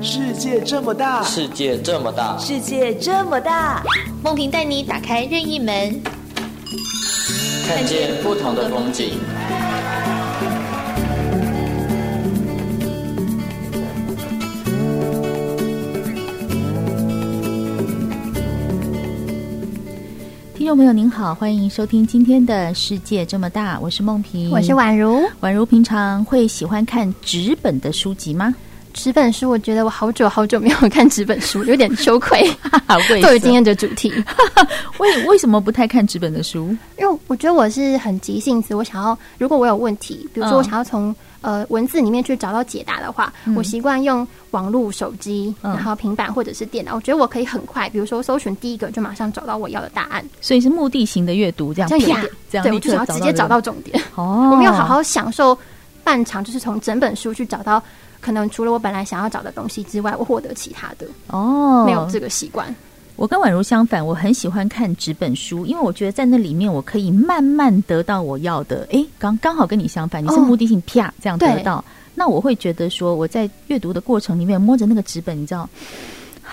世界这么大，世界这么大，世界这么大，梦萍带你打开任意门，看见不同的风景。听众朋友您好，欢迎收听今天的世界这么大，我是梦萍，我是宛如。宛如平常会喜欢看纸本的书籍吗？纸本书，我觉得我好久好久没有看纸本书，有点羞愧。作为今天的主题，为为什么不太看纸本的书？因为我觉得我是很急性子，我想要如果我有问题，比如说我想要从、嗯、呃文字里面去找到解答的话，嗯、我习惯用网络、手机，然后平板或者是电脑。嗯、我觉得我可以很快，比如说搜寻第一个就马上找到我要的答案。所以是目的型的阅读，这样这样有点这样，对，我就想要直接找到重点。哦，我没有好好享受半场，就是从整本书去找到。可能除了我本来想要找的东西之外，我获得其他的哦，没有这个习惯。我跟宛如相反，我很喜欢看纸本书，因为我觉得在那里面我可以慢慢得到我要的。哎，刚刚好跟你相反，你是目的性啪这样得到，那我会觉得说我在阅读的过程里面摸着那个纸本，你知道，唉，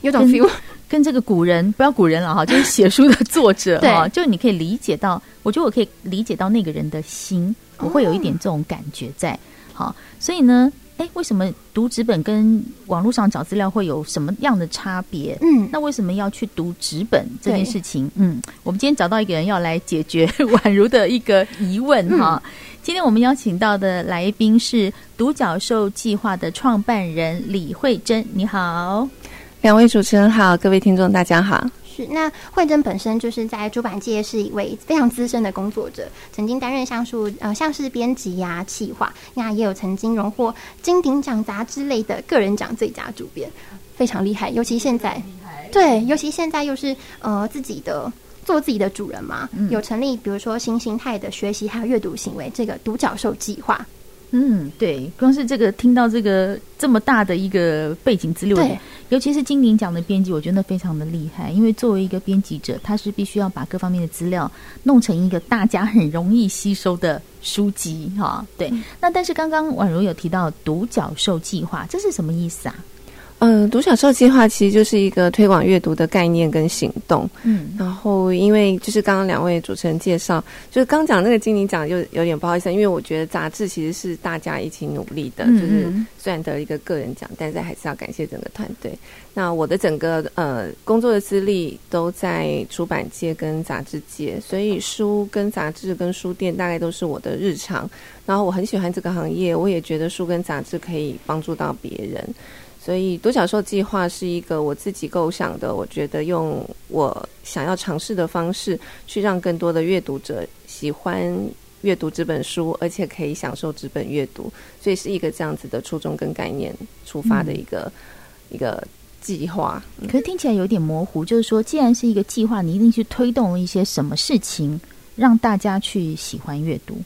有种 feel，跟这个古人不要古人了哈，就是写书的作者 哈，就你可以理解到，我觉得我可以理解到那个人的心，我会有一点这种感觉在。好，所以呢，哎，为什么读纸本跟网络上找资料会有什么样的差别？嗯，那为什么要去读纸本这件事情？嗯，我们今天找到一个人要来解决 宛如的一个疑问哈。嗯、今天我们邀请到的来宾是独角兽计划的创办人李慧珍，你好，两位主持人好，各位听众大家好。那慧珍本身就是在出版界是一位非常资深的工作者，曾经担任像素呃像是编辑呀、企划，那也有曾经荣获金鼎奖杂志类的个人奖最佳主编，非常厉害。尤其现在，对，尤其现在又是呃自己的做自己的主人嘛，嗯、有成立比如说新形态的学习还有阅读行为这个独角兽计划。嗯，对，光是这个听到这个这么大的一个背景资料，对，尤其是金鼎奖的编辑，我觉得非常的厉害。因为作为一个编辑者，他是必须要把各方面的资料弄成一个大家很容易吸收的书籍，哈。对，嗯、那但是刚刚宛如有提到独角兽计划，这是什么意思啊？嗯，独角兽计划其实就是一个推广阅读的概念跟行动。嗯，然后因为就是刚刚两位主持人介绍，就是刚讲那个金鼎奖，就有点不好意思，因为我觉得杂志其实是大家一起努力的，嗯、就是虽然得了一个个人奖，但是还是要感谢整个团队。那我的整个呃工作的资历都在出版界跟杂志界，所以书跟杂志跟书店大概都是我的日常。然后我很喜欢这个行业，我也觉得书跟杂志可以帮助到别人。所以独角兽计划是一个我自己构想的，我觉得用我想要尝试的方式，去让更多的阅读者喜欢阅读这本书，而且可以享受纸本阅读，所以是一个这样子的初衷跟概念出发的一个、嗯、一个计划。可是听起来有点模糊，就是说，既然是一个计划，你一定去推动一些什么事情，让大家去喜欢阅读？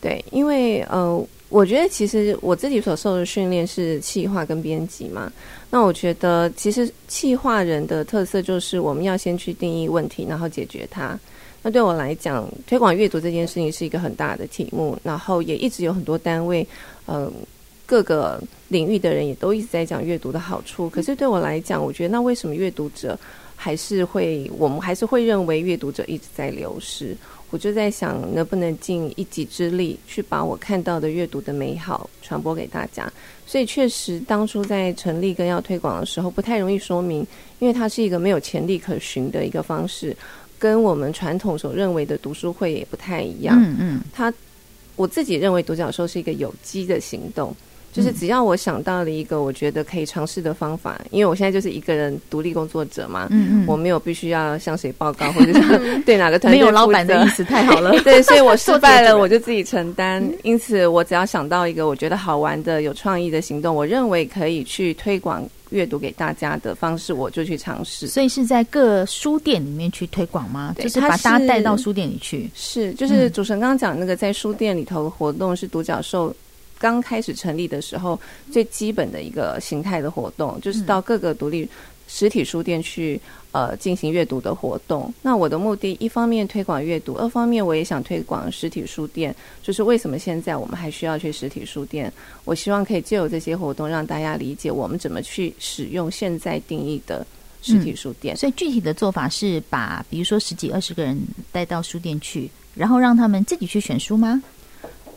对，因为呃。我觉得其实我自己所受的训练是企划跟编辑嘛。那我觉得其实企划人的特色就是我们要先去定义问题，然后解决它。那对我来讲，推广阅读这件事情是一个很大的题目，然后也一直有很多单位，嗯、各个领域的人也都一直在讲阅读的好处。可是对我来讲，我觉得那为什么阅读者还是会，我们还是会认为阅读者一直在流失？我就在想，能不能尽一己之力，去把我看到的阅读的美好传播给大家。所以，确实当初在成立跟要推广的时候，不太容易说明，因为它是一个没有潜力可循的一个方式，跟我们传统所认为的读书会也不太一样。嗯嗯，它我自己认为独角兽是一个有机的行动。就是只要我想到了一个我觉得可以尝试的方法，因为我现在就是一个人独立工作者嘛，嗯嗯，我没有必须要向谁报告或者是 对哪个团队，没有老板的意思，太好了，对，所以我失败了我就自己承担。因此，我只要想到一个我觉得好玩的、有创意的行动，我认为可以去推广阅读给大家的方式，我就去尝试。所以是在各书店里面去推广吗？对就是把大家带到书店里去。是，就是主持人刚刚讲那个在书店里头的活动是独角兽。刚开始成立的时候，最基本的一个形态的活动，就是到各个独立实体书店去呃进行阅读的活动。那我的目的，一方面推广阅读，二方面我也想推广实体书店。就是为什么现在我们还需要去实体书店？我希望可以借由这些活动，让大家理解我们怎么去使用现在定义的实体书店。嗯，所以具体的做法是把，比如说十几二十个人带到书店去，然后让他们自己去选书吗？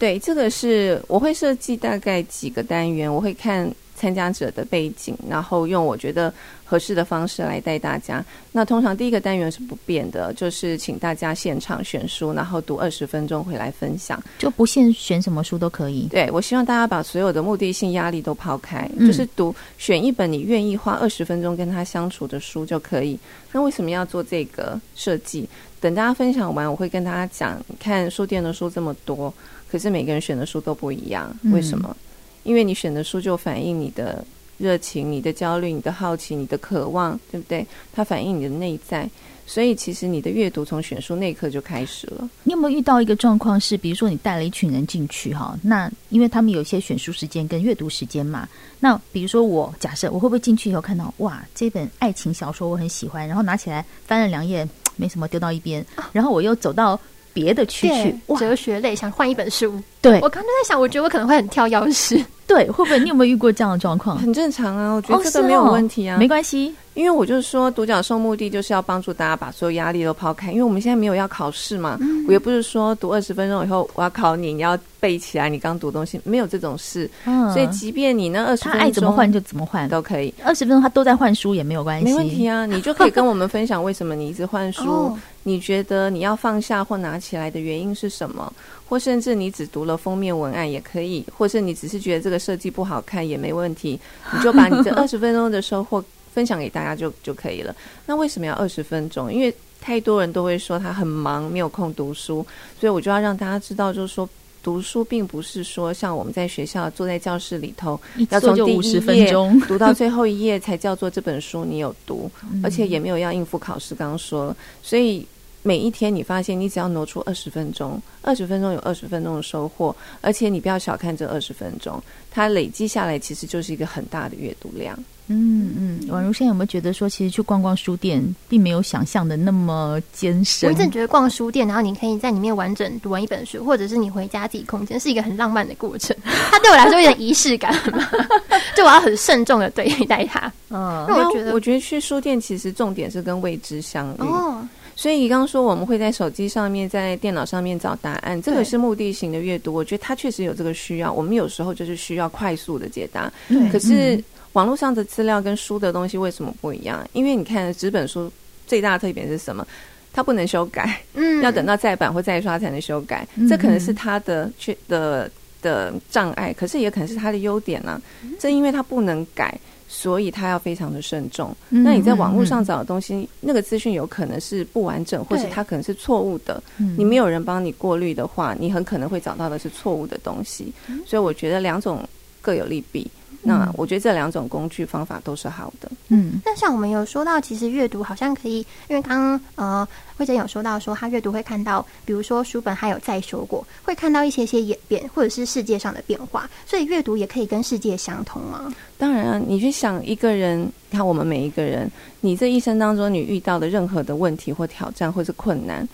对，这个是我会设计大概几个单元，我会看。参加者的背景，然后用我觉得合适的方式来带大家。那通常第一个单元是不变的，就是请大家现场选书，然后读二十分钟回来分享，就不限选什么书都可以。对，我希望大家把所有的目的性压力都抛开，嗯、就是读选一本你愿意花二十分钟跟他相处的书就可以。那为什么要做这个设计？等大家分享完，我会跟大家讲，看书店的书这么多，可是每个人选的书都不一样，为什么？嗯因为你选的书就反映你的热情、你的焦虑、你的好奇、你的渴望，对不对？它反映你的内在，所以其实你的阅读从选书那一刻就开始了。你有没有遇到一个状况是，比如说你带了一群人进去哈，那因为他们有一些选书时间跟阅读时间嘛，那比如说我假设我会不会进去以后看到哇，这本爱情小说我很喜欢，然后拿起来翻了两页，没什么丢到一边，然后我又走到。别的区去，哲学类想换一本书。对，我刚刚在想，我觉得我可能会很跳钥匙。对，会不会？你有没有遇过这样的状况？很正常啊，我觉得这个没有问题啊，哦哦、没关系。因为我就是说，独角兽目的就是要帮助大家把所有压力都抛开。因为我们现在没有要考试嘛，嗯、我也不是说读二十分钟以后我要考你，你要背起来你刚读东西，没有这种事。嗯，所以即便你那二十分钟，他爱怎么换就怎么换都可以。二十分钟他都在换书也没有关系，没问题啊。你就可以跟我们分享为什么你一直换书，哦、你觉得你要放下或拿起来的原因是什么？或甚至你只读了封面文案也可以，或是你只是觉得这个设计不好看也没问题，你就把你这 二十分钟的收获分享给大家就就可以了。那为什么要二十分钟？因为太多人都会说他很忙，没有空读书，所以我就要让大家知道，就是说读书并不是说像我们在学校坐在教室里头，要从第一页读到最后一页才叫做这本书你有读，而且也没有要应付考试。刚刚说，所以。每一天，你发现你只要挪出二十分钟，二十分钟有二十分钟的收获，而且你不要小看这二十分钟，它累积下来其实就是一个很大的阅读量。嗯嗯，宛如现在有没有觉得说，其实去逛逛书店，并没有想象的那么艰深？我一直觉得逛书店，然后你可以在里面完整读完一本书，或者是你回家自己空间，是一个很浪漫的过程。它对我来说有点仪式感嘛，就我要很慎重的对待它。嗯，我觉得，我觉得去书店其实重点是跟未知相遇。哦。所以你刚刚说我们会在手机上面、在电脑上面找答案，这个是目的型的阅读。我觉得它确实有这个需要。我们有时候就是需要快速的解答。可是网络上的资料跟书的东西为什么不一样？因为你看纸本书最大的特点是什么？它不能修改，嗯，要等到再版或再刷才能修改。这可能是它的缺的的障碍，可是也可能是它的优点呢、啊。正因为它不能改。所以他要非常的慎重。嗯、那你在网络上找的东西，嗯、那个资讯有可能是不完整，或是它可能是错误的。嗯、你没有人帮你过滤的话，你很可能会找到的是错误的东西。嗯、所以我觉得两种各有利弊。那我觉得这两种工具方法都是好的。嗯，那像我们有说到，其实阅读好像可以，因为刚刚呃慧珍有说到说，他阅读会看到，比如说书本还有再说过，会看到一些些演变，或者是世界上的变化，所以阅读也可以跟世界相通吗？当然啊，你去想一个人，看我们每一个人，你这一生当中你遇到的任何的问题或挑战或是困难，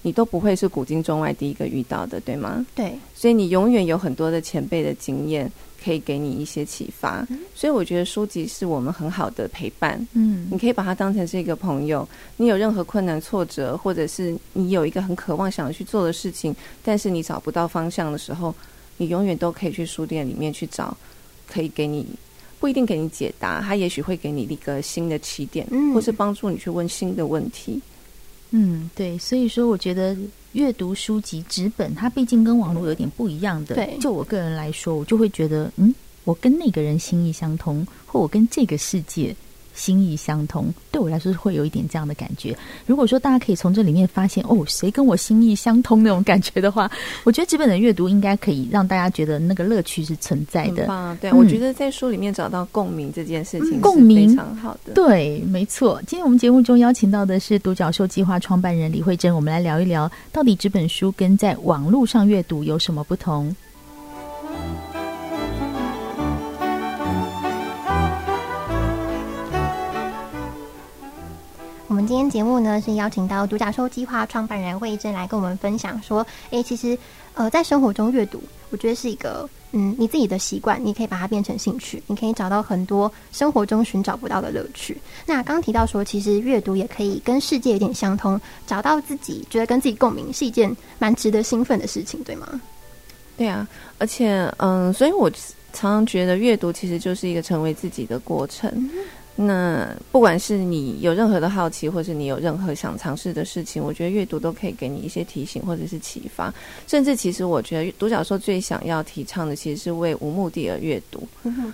你都不会是古今中外第一个遇到的，对吗？对，所以你永远有很多的前辈的经验。可以给你一些启发，所以我觉得书籍是我们很好的陪伴。嗯，你可以把它当成是一个朋友。你有任何困难、挫折，或者是你有一个很渴望想要去做的事情，但是你找不到方向的时候，你永远都可以去书店里面去找，可以给你不一定给你解答，他也许会给你一个新的起点，或是帮助你去问新的问题。嗯，对，所以说我觉得。阅读书籍纸本，它毕竟跟网络有点不一样的。对，就我个人来说，我就会觉得，嗯，我跟那个人心意相通，或我跟这个世界。心意相通，对我来说是会有一点这样的感觉。如果说大家可以从这里面发现哦，谁跟我心意相通那种感觉的话，我觉得纸本的阅读应该可以让大家觉得那个乐趣是存在的。对，嗯、我觉得在书里面找到共鸣这件事情共鸣非常好的。对，没错。今天我们节目中邀请到的是独角兽计划创办人李慧珍，我们来聊一聊到底纸本书跟在网络上阅读有什么不同。今天节目呢是邀请到独角兽计划创办人惠贞来跟我们分享说，哎，其实呃在生活中阅读，我觉得是一个嗯你自己的习惯，你可以把它变成兴趣，你可以找到很多生活中寻找不到的乐趣。那刚提到说，其实阅读也可以跟世界有点相通，找到自己觉得跟自己共鸣是一件蛮值得兴奋的事情，对吗？对啊，而且嗯，所以我常常觉得阅读其实就是一个成为自己的过程。嗯那不管是你有任何的好奇，或是你有任何想尝试的事情，我觉得阅读都可以给你一些提醒或者是启发。甚至其实我觉得独角兽最想要提倡的，其实是为无目的而阅读。嗯，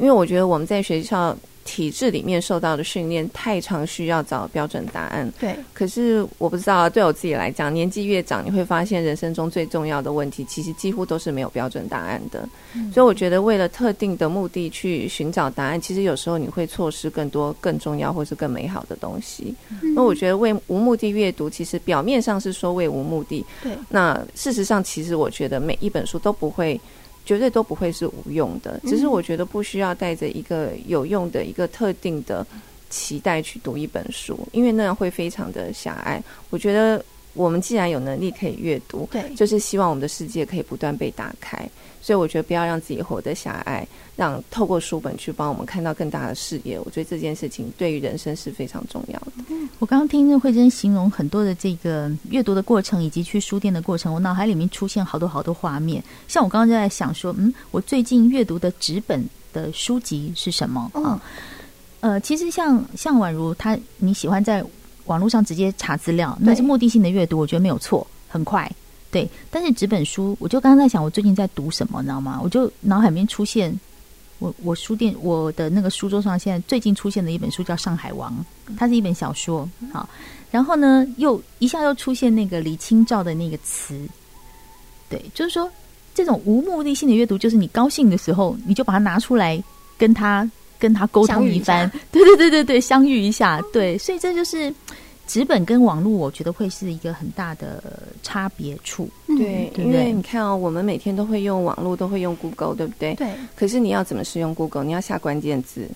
因为我觉得我们在学校。体制里面受到的训练太常需要找标准答案。对，可是我不知道，对我自己来讲，年纪越长，你会发现人生中最重要的问题，其实几乎都是没有标准答案的。嗯。所以我觉得，为了特定的目的去寻找答案，其实有时候你会错失更多更重要或是更美好的东西。嗯。那我觉得，为无目的阅读，其实表面上是说为无目的。对。那事实上，其实我觉得每一本书都不会。绝对都不会是无用的，只是我觉得不需要带着一个有用的一个特定的期待去读一本书，因为那样会非常的狭隘。我觉得我们既然有能力可以阅读，对，就是希望我们的世界可以不断被打开。所以我觉得不要让自己活得狭隘，让透过书本去帮我们看到更大的视野。我觉得这件事情对于人生是非常重要的。我刚刚听慧珍形容很多的这个阅读的过程，以及去书店的过程，我脑海里面出现好多好多画面。像我刚刚就在想说，嗯，我最近阅读的纸本的书籍是什么？啊，呃，其实像像宛如他你喜欢在网络上直接查资料，那是目的性的阅读，我觉得没有错，很快。对，但是纸本书，我就刚刚在想，我最近在读什么，你知道吗？我就脑海里面出现，我我书店我的那个书桌上，现在最近出现的一本书叫《上海王》，它是一本小说，好，然后呢，又一下又出现那个李清照的那个词，对，就是说这种无目的性的阅读，就是你高兴的时候，你就把它拿出来跟他跟他沟通一番，一对对对对对，相遇一下，对，所以这就是。纸本跟网络，我觉得会是一个很大的差别处。对，对对，因为你看哦，我们每天都会用网络，都会用 Google，对不对？对。可是你要怎么使用 Google？你要下关键字。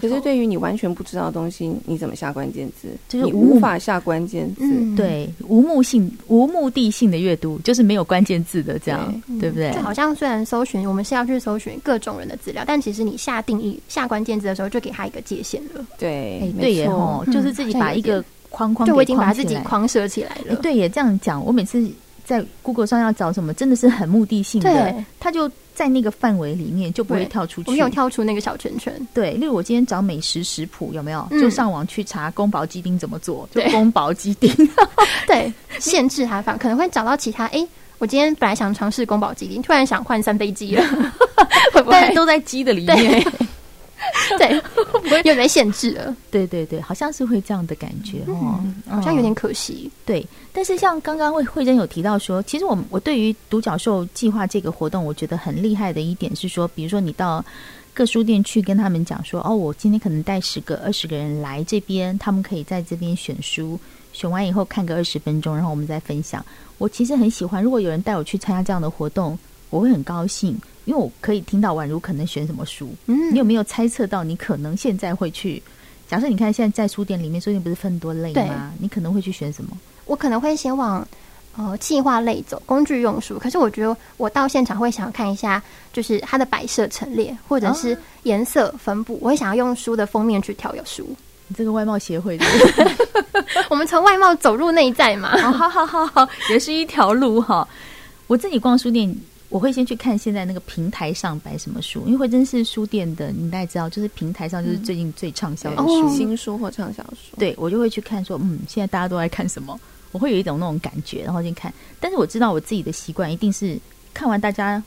可是对于你完全不知道的东西，你怎么下关键字？就是你无法下关键字。嗯、对，无目性、无目的性的阅读，就是没有关键字的，这样对，对不对？就好像虽然搜寻，我们是要去搜寻各种人的资料，但其实你下定义、下关键字的时候，就给他一个界限了。对，哎、对耶，吼，就是自己把一个。框框，就我已经把自己框设起来了。欸、对，也这样讲。我每次在 Google 上要找什么，真的是很目的性的，他就在那个范围里面，就不会跳出去。没有跳出那个小圈圈。对，例如我今天找美食食谱，有没有？就上网去查宫保鸡丁怎么做，就宫保鸡丁。对，限制它放，可能会找到其他。哎、欸，我今天本来想尝试宫保鸡丁，突然想换三杯鸡了，会不会但都在鸡的里面？对，有点限制了。对对对，好像是会这样的感觉哦，嗯、好像有点可惜。对，但是像刚刚慧慧珍有提到说，其实我我对于独角兽计划这个活动，我觉得很厉害的一点是说，比如说你到各书店去跟他们讲说，哦，我今天可能带十个、二十个人来这边，他们可以在这边选书，选完以后看个二十分钟，然后我们再分享。我其实很喜欢，如果有人带我去参加这样的活动，我会很高兴。因为我可以听到宛如可能选什么书，嗯，你有没有猜测到你可能现在会去？假设你看现在在书店里面，书店不是分多类吗？你可能会去选什么？我可能会先往呃计划类走，工具用书。可是我觉得我到现场会想要看一下，就是它的摆设陈列或者是颜色分布，哦，我会想要用书的封面去挑有书。你这个外貌协会的，我们从外貌走入内在嘛，好好好好，也是一条路哈。我自己逛书店。我会先去看现在那个平台上摆什么书，因为慧珍是书店的，你大概知道，就是平台上就是最近最畅销的书，嗯、新书或畅销书。对，我就会去看说，嗯，现在大家都在看什么，我会有一种那种感觉，然后先看。但是我知道我自己的习惯一定是看完大家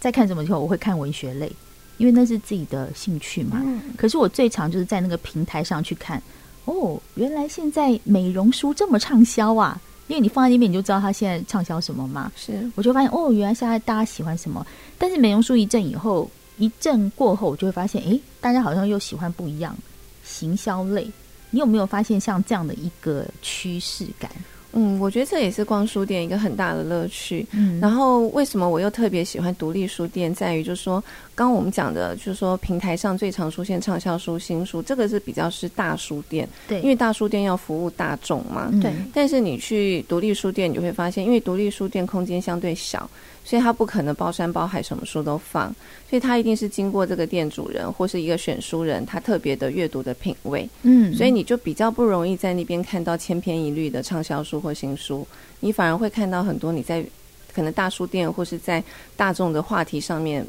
在看什么之后，我会看文学类，因为那是自己的兴趣嘛。嗯、可是我最常就是在那个平台上去看，哦，原来现在美容书这么畅销啊！因为你放在那边，你就知道它现在畅销什么嘛。是，我就发现哦，原来现在大家喜欢什么。但是美容书一阵以后，一阵过后，我就会发现，哎，大家好像又喜欢不一样行销类。你有没有发现像这样的一个趋势感？嗯，我觉得这也是逛书店一个很大的乐趣。嗯，然后为什么我又特别喜欢独立书店，在于就是说，刚刚我们讲的，就是说平台上最常出现畅销书、新书，这个是比较是大书店，对，因为大书店要服务大众嘛，嗯、对。但是你去独立书店，你就会发现，因为独立书店空间相对小。所以他不可能包山包海什么书都放，所以他一定是经过这个店主人或是一个选书人，他特别的阅读的品味。嗯，所以你就比较不容易在那边看到千篇一律的畅销书或新书，你反而会看到很多你在可能大书店或是在大众的话题上面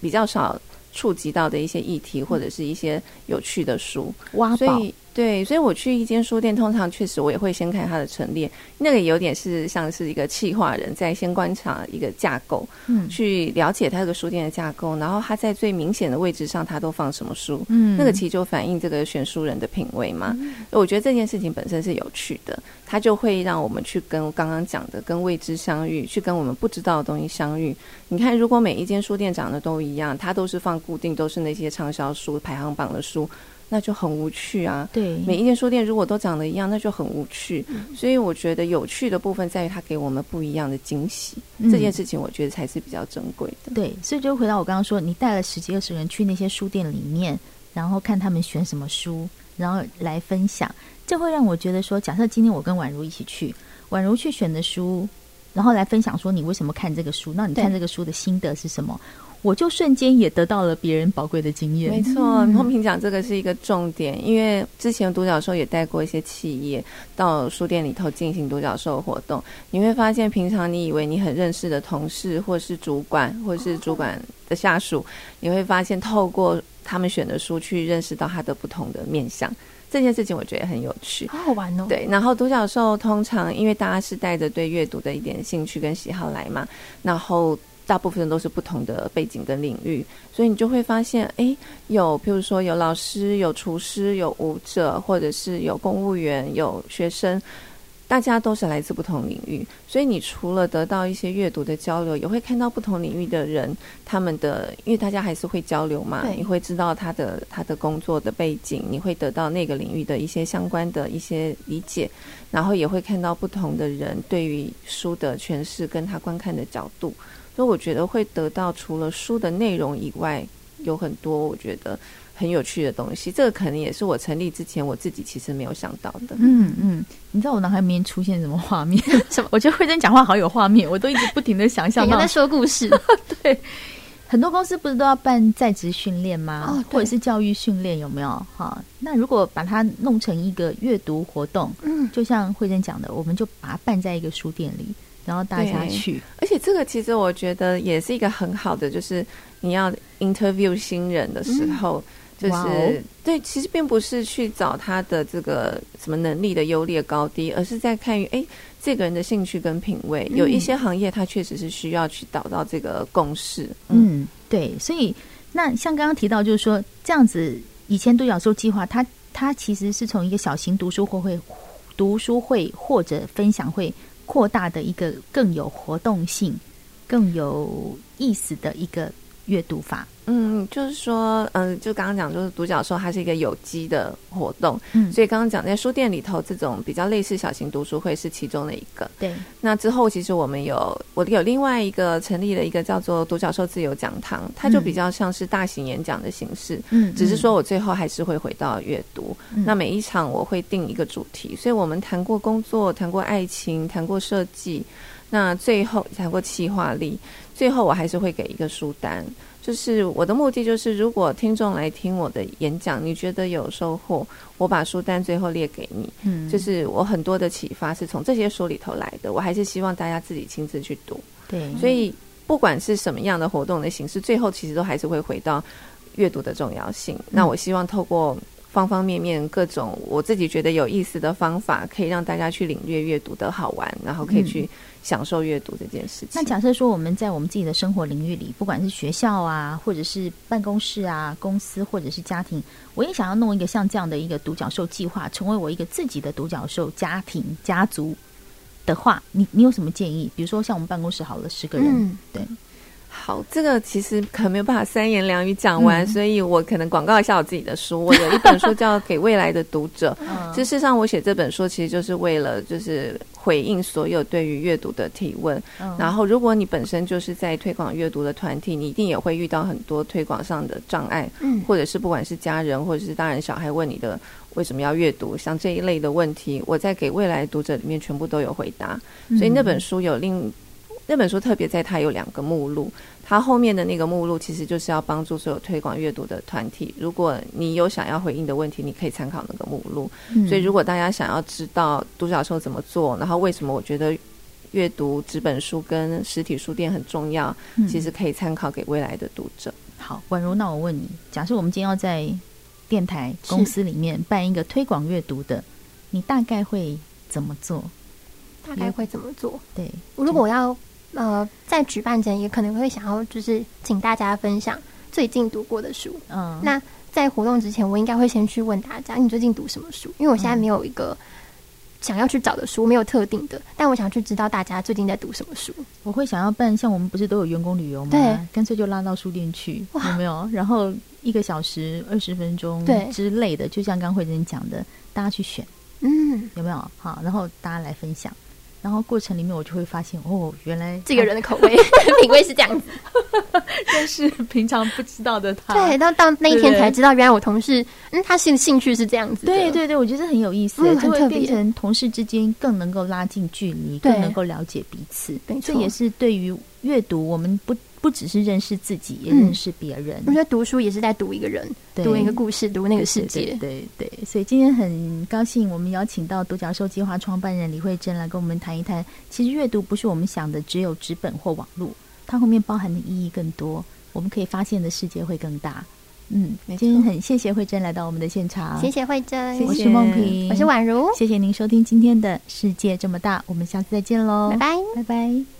比较少触及到的一些议题或者是一些有趣的书。挖宝。对，所以我去一间书店，通常确实我也会先看它的陈列，那个有点是像是一个企划人在先观察一个架构，嗯，去了解它这个书店的架构，然后它在最明显的位置上，它都放什么书，嗯，那个其实就反映这个选书人的品味嘛。嗯，我觉得这件事情本身是有趣的，它就会让我们去跟刚刚讲的，跟未知相遇，去跟我们不知道的东西相遇。你看，如果每一间书店长得都一样，它都是放固定，都是那些畅销书排行榜的书。那就很无趣啊！对，每一间书店如果都长得一样，那就很无趣。嗯、所以我觉得有趣的部分在于它给我们不一样的惊喜。嗯、这件事情我觉得才是比较珍贵的。对，所以就回到我刚刚说，你带了十几二十人去那些书店里面，然后看他们选什么书，然后来分享，这会让我觉得说，假设今天我跟宛如一起去，宛如去选的书，然后来分享说你为什么看这个书，那你看这个书的心得是什么？我就瞬间也得到了别人宝贵的经验。没错，空平讲这个是一个重点，因为之前独角兽也带过一些企业到书店里头进行独角兽活动，你会发现，平常你以为你很认识的同事，或是主管，或是主管的下属，你会发现透过他们选的书去认识到他的不同的面相。这件事情我觉得很有趣，好好玩哦。对，然后独角兽通常因为大家是带着对阅读的一点兴趣跟喜好来嘛，然后。大部分人都是不同的背景跟领域，所以你就会发现，哎，有譬如说有老师、有厨师、有舞者，或者是有公务员、有学生，大家都是来自不同领域。所以你除了得到一些阅读的交流，也会看到不同领域的人他们的，因为大家还是会交流嘛，你会知道他的他的工作的背景，你会得到那个领域的一些相关的一些理解，然后也会看到不同的人对于书的诠释跟他观看的角度。所以我觉得会得到除了书的内容以外，有很多我觉得很有趣的东西。这个可能也是我成立之前我自己其实没有想到的。嗯嗯，你知道我脑海里面出现什么画面？什么？我觉得慧珍讲话好有画面，我都一直不停的想象。你在说故事。对，很多公司不是都要办在职训练吗？哦，或者是教育训练有没有？哈，那如果把它弄成一个阅读活动，嗯，就像慧珍讲的，我们就把它办在一个书店里。然后大家去，而且这个其实我觉得也是一个很好的，就是你要 interview 新人的时候，嗯、就是、哦、对，其实并不是去找他的这个什么能力的优劣高低，而是在看于哎这个人的兴趣跟品味。嗯、有一些行业，他确实是需要去找到这个共识。嗯，对，所以那像刚刚提到，就是说这样子，以前独角兽计划，它它其实是从一个小型读书会会、读书会或者分享会。扩大的一个更有活动性、更有意思的一个阅读法。嗯，就是说，嗯、呃，就刚刚讲，就是独角兽它是一个有机的活动，嗯，所以刚刚讲在书店里头，这种比较类似小型读书会是其中的一个。对，那之后其实我们有，我有另外一个成立了一个叫做独角兽自由讲堂，它就比较像是大型演讲的形式，嗯，只是说我最后还是会回到阅读。嗯，那每一场我会定一个主题，所以我们谈过工作，谈过爱情，谈过设计，那最后谈过企划力，最后我还是会给一个书单。就是我的目的，就是如果听众来听我的演讲，你觉得有收获，我把书单最后列给你。嗯，就是我很多的启发是从这些书里头来的。我还是希望大家自己亲自去读。对，所以不管是什么样的活动的形式，最后其实都还是会回到阅读的重要性。嗯，那我希望透过方方面面各种我自己觉得有意思的方法，可以让大家去领略阅读的好玩，然后可以去。享受阅读这件事情。那假设说我们在我们自己的生活领域里，不管是学校啊，或者是办公室啊、公司，或者是家庭，我也想要弄一个像这样的一个独角兽计划，成为我一个自己的独角兽家庭家族的话，你你有什么建议？比如说像我们办公室好了十个人，嗯、对，好，这个其实可能没有办法三言两语讲完，嗯、所以我可能广告一下我自己的书。我有一本书叫《给未来的读者》，其实事实上我写这本书其实就是为了就是回应所有对于阅读的提问。嗯、然后，如果你本身就是在推广阅读的团体，你一定也会遇到很多推广上的障碍，嗯，或者是不管是家人或者是大人小孩问你的为什么要阅读，像这一类的问题，我在《给未来读者》里面全部都有回答。所以那本书有另。那本书特别在它有两个目录，它后面的那个目录其实就是要帮助所有推广阅读的团体。如果你有想要回应的问题，你可以参考那个目录。嗯、所以如果大家想要知道独角兽怎么做，然后为什么我觉得阅读纸本书跟实体书店很重要，嗯、其实可以参考给未来的读者。好，宛如，那我问你，假设我们今天要在电台公司里面办一个推广阅读的，你大概会怎么做？大概会怎么做？对，如果我要。呃，在举办前也可能会想要，就是请大家分享最近读过的书。嗯，那在活动之前，我应该会先去问大家，你最近读什么书？因为我现在没有一个想要去找的书，没有特定的，但我想去知道大家最近在读什么书。我会想要办，像我们不是都有员工旅游吗？对，干脆就拉到书店去，有没有？然后一个小时、二十分钟之类的，就像刚慧珍讲的，大家去选，嗯，有没有？好，然后大家来分享。然后过程里面，我就会发现，哦，原来这个人的口味 品味是这样子，但是平常不知道的他，对，到到那一天才知道，原来我同事，嗯，他兴兴趣是这样子，对对对，我觉得很有意思，就会变成同事之间更能够拉近距离，更能够了解彼此，这也是对于阅读，我们不。不只是认识自己，也认识别人。嗯、我觉得读书也是在读一个人，读一个故事，读那个世界。对对，对对，所以今天很高兴，我们邀请到独角兽计划创办人李慧珍来跟我们谈一谈。其实阅读不是我们想的只有纸本或网络，它后面包含的意义更多，我们可以发现的世界会更大。嗯，今天很谢谢慧珍来到我们的现场，谢谢慧珍，我是梦萍，我是宛如，谢谢您收听今天的世界这么大，我们下次再见喽，拜拜，拜拜。